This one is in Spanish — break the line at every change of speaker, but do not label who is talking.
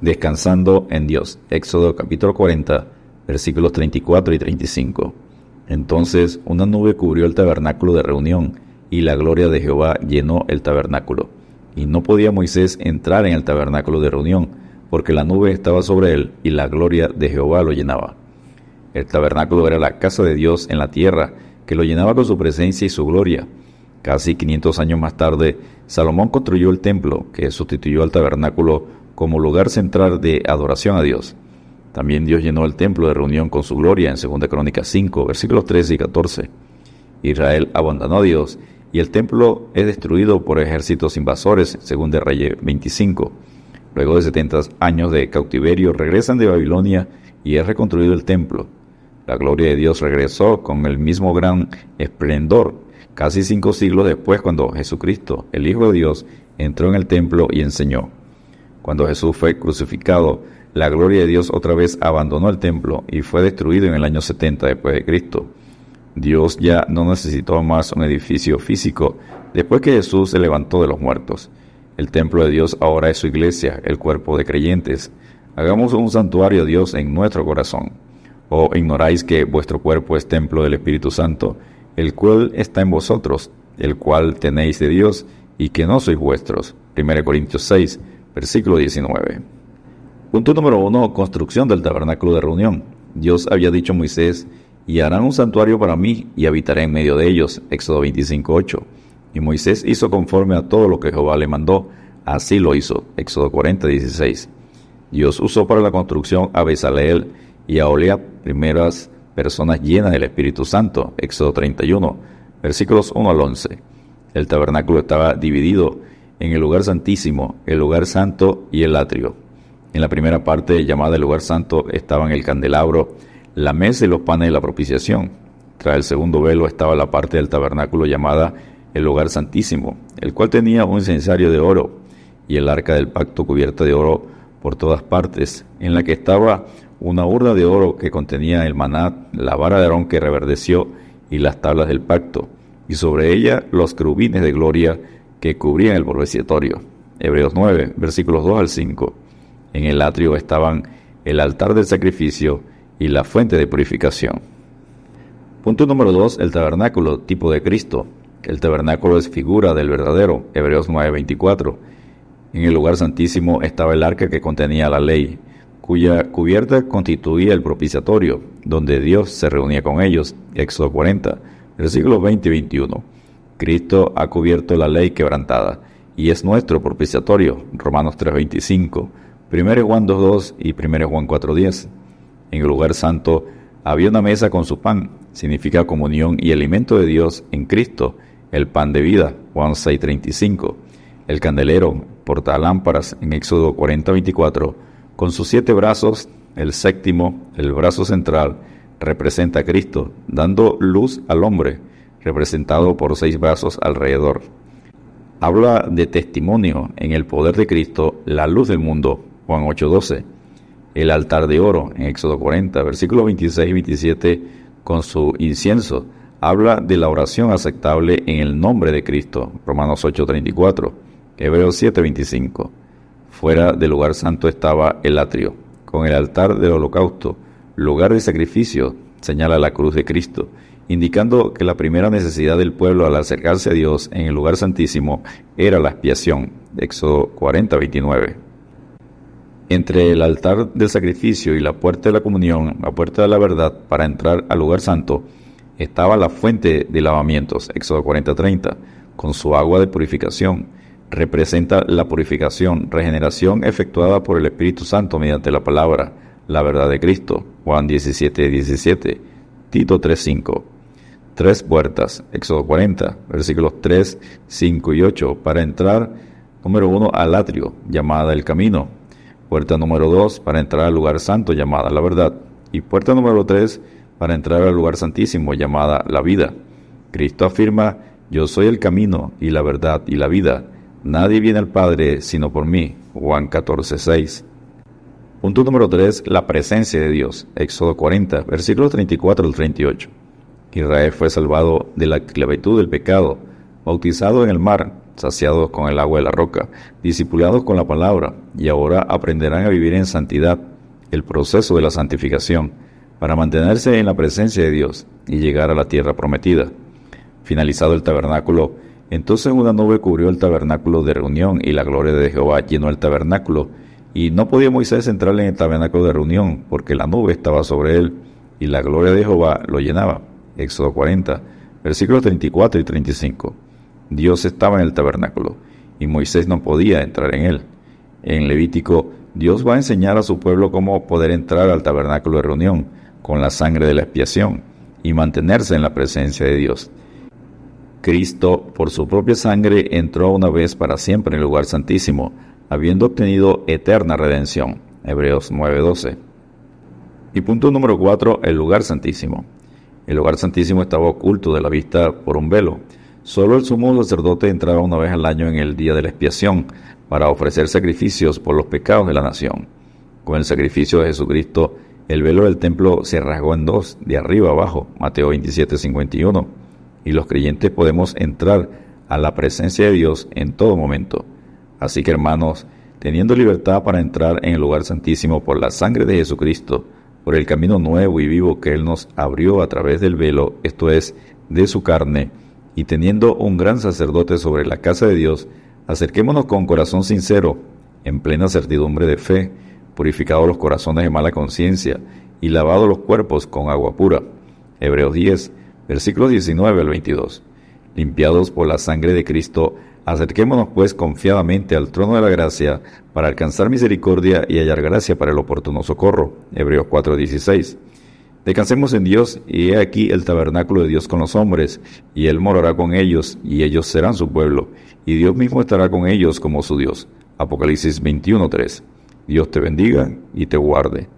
descansando en Dios. Éxodo capítulo 40, versículos 34 y 35. Entonces una nube cubrió el tabernáculo de reunión, y la gloria de Jehová llenó el tabernáculo. Y no podía Moisés entrar en el tabernáculo de reunión, porque la nube estaba sobre él, y la gloria de Jehová lo llenaba. El tabernáculo era la casa de Dios en la tierra, que lo llenaba con su presencia y su gloria. Casi 500 años más tarde, Salomón construyó el templo, que sustituyó al tabernáculo como lugar central de adoración a Dios. También Dios llenó el templo de reunión con su gloria en 2 Crónicas 5, versículos 13 y 14. Israel abandonó a Dios y el templo es destruido por ejércitos invasores, según de Reyes 25. Luego de 70 años de cautiverio regresan de Babilonia y es reconstruido el templo. La gloria de Dios regresó con el mismo gran esplendor casi cinco siglos después cuando Jesucristo, el Hijo de Dios, entró en el templo y enseñó. Cuando Jesús fue crucificado, la gloria de Dios otra vez abandonó el templo y fue destruido en el año 70 después de Cristo. Dios ya no necesitó más un edificio físico después que Jesús se levantó de los muertos. El templo de Dios ahora es su iglesia, el cuerpo de creyentes. Hagamos un santuario a Dios en nuestro corazón. ¿O ignoráis que vuestro cuerpo es templo del Espíritu Santo, el cual está en vosotros, el cual tenéis de Dios, y que no sois vuestros? 1 Corintios 6, versículo 19. Punto número 1. Construcción del tabernáculo de reunión. Dios había dicho a Moisés, y harán un santuario para mí, y habitaré en medio de ellos. Éxodo 25, 8. Y Moisés hizo conforme a todo lo que Jehová le mandó. Así lo hizo. Éxodo 40, 16. Dios usó para la construcción a Bezaleel y a Olea, primeras personas llenas del Espíritu Santo. Éxodo 31, versículos 1 al 11. El tabernáculo estaba dividido en el lugar santísimo, el lugar santo y el atrio. En la primera parte, llamada el lugar santo, estaban el candelabro, la mesa y los panes de la propiciación. Tras el segundo velo estaba la parte del tabernáculo llamada el lugar santísimo, el cual tenía un incensario de oro y el arca del pacto cubierta de oro por todas partes, en la que estaba una urna de oro que contenía el maná, la vara de Aarón que reverdeció y las tablas del pacto, y sobre ella los querubines de gloria que cubrían el propiciatorio. Hebreos 9, versículos 2 al 5. En el atrio estaban el altar del sacrificio y la fuente de purificación. Punto número 2. El tabernáculo, tipo de Cristo. El tabernáculo es figura del verdadero. Hebreos 9:24. En el lugar santísimo estaba el arca que contenía la ley, cuya cubierta constituía el propiciatorio, donde Dios se reunía con ellos. Éxodo 40, versículos 20 y 21. Cristo ha cubierto la ley quebrantada y es nuestro propiciatorio. Romanos 3:25, 1 Juan 2:2 y 1 Juan 4:10. En el lugar santo había una mesa con su pan, significa comunión y alimento de Dios en Cristo, el pan de vida. Juan 6:35. El candelero, portalámparas en Éxodo 40:24, con sus siete brazos, el séptimo, el brazo central, representa a Cristo, dando luz al hombre representado por seis brazos alrededor. Habla de testimonio en el poder de Cristo, la luz del mundo, Juan 8:12. El altar de oro, en Éxodo 40, versículos 26 y 27, con su incienso, habla de la oración aceptable en el nombre de Cristo, Romanos 8:34, Hebreos 7:25. Fuera del lugar santo estaba el atrio, con el altar del holocausto, lugar de sacrificio, señala la cruz de Cristo, indicando que la primera necesidad del pueblo al acercarse a Dios en el lugar santísimo era la expiación. Éxodo 40, 29. Entre el altar del sacrificio y la puerta de la comunión, la puerta de la verdad, para entrar al lugar santo, estaba la fuente de lavamientos, Éxodo 40, 30, con su agua de purificación. Representa la purificación, regeneración efectuada por el Espíritu Santo mediante la palabra, la verdad de Cristo, Juan 17, 17, Tito 3, 5 tres puertas, Éxodo 40, versículos 3, 5 y 8, para entrar, número 1, al atrio, llamada el camino, puerta número 2, para entrar al lugar santo, llamada la verdad, y puerta número 3, para entrar al lugar santísimo, llamada la vida. Cristo afirma, yo soy el camino y la verdad y la vida. Nadie viene al Padre sino por mí. Juan 14, 6. Punto número 3. La presencia de Dios. Éxodo 40, versículos 34 al 38. Israel fue salvado de la esclavitud del pecado, bautizado en el mar, saciados con el agua de la roca, discipulados con la palabra, y ahora aprenderán a vivir en santidad, el proceso de la santificación, para mantenerse en la presencia de Dios y llegar a la tierra prometida. Finalizado el tabernáculo, entonces una nube cubrió el tabernáculo de reunión y la gloria de Jehová llenó el tabernáculo, y no podía Moisés entrar en el tabernáculo de reunión, porque la nube estaba sobre él, y la gloria de Jehová lo llenaba. Éxodo 40, versículos 34 y 35. Dios estaba en el tabernáculo, y Moisés no podía entrar en él. En Levítico, Dios va a enseñar a su pueblo cómo poder entrar al tabernáculo de reunión con la sangre de la expiación y mantenerse en la presencia de Dios. Cristo, por su propia sangre, entró una vez para siempre en el lugar santísimo, habiendo obtenido eterna redención. Hebreos 9:12. Y punto número 4, el lugar santísimo. El lugar santísimo estaba oculto de la vista por un velo. Solo el sumo sacerdote entraba una vez al año en el día de la expiación para ofrecer sacrificios por los pecados de la nación. Con el sacrificio de Jesucristo, el velo del templo se rasgó en dos, de arriba abajo, Mateo 27:51, y los creyentes podemos entrar a la presencia de Dios en todo momento. Así que hermanos, teniendo libertad para entrar en el lugar santísimo por la sangre de Jesucristo, por el camino nuevo y vivo que Él nos abrió a través del velo, esto es, de su carne, y teniendo un gran sacerdote sobre la casa de Dios, acerquémonos con corazón sincero, en plena certidumbre de fe, purificados los corazones de mala conciencia y lavados los cuerpos con agua pura. Hebreos 10, versículos 19 al 22. Limpiados por la sangre de Cristo, Acerquémonos pues confiadamente al trono de la gracia para alcanzar misericordia y hallar gracia para el oportuno socorro. Hebreos 4:16. Descansemos en Dios y he aquí el tabernáculo de Dios con los hombres, y Él morará con ellos, y ellos serán su pueblo, y Dios mismo estará con ellos como su Dios. Apocalipsis 21:3. Dios te bendiga y te guarde.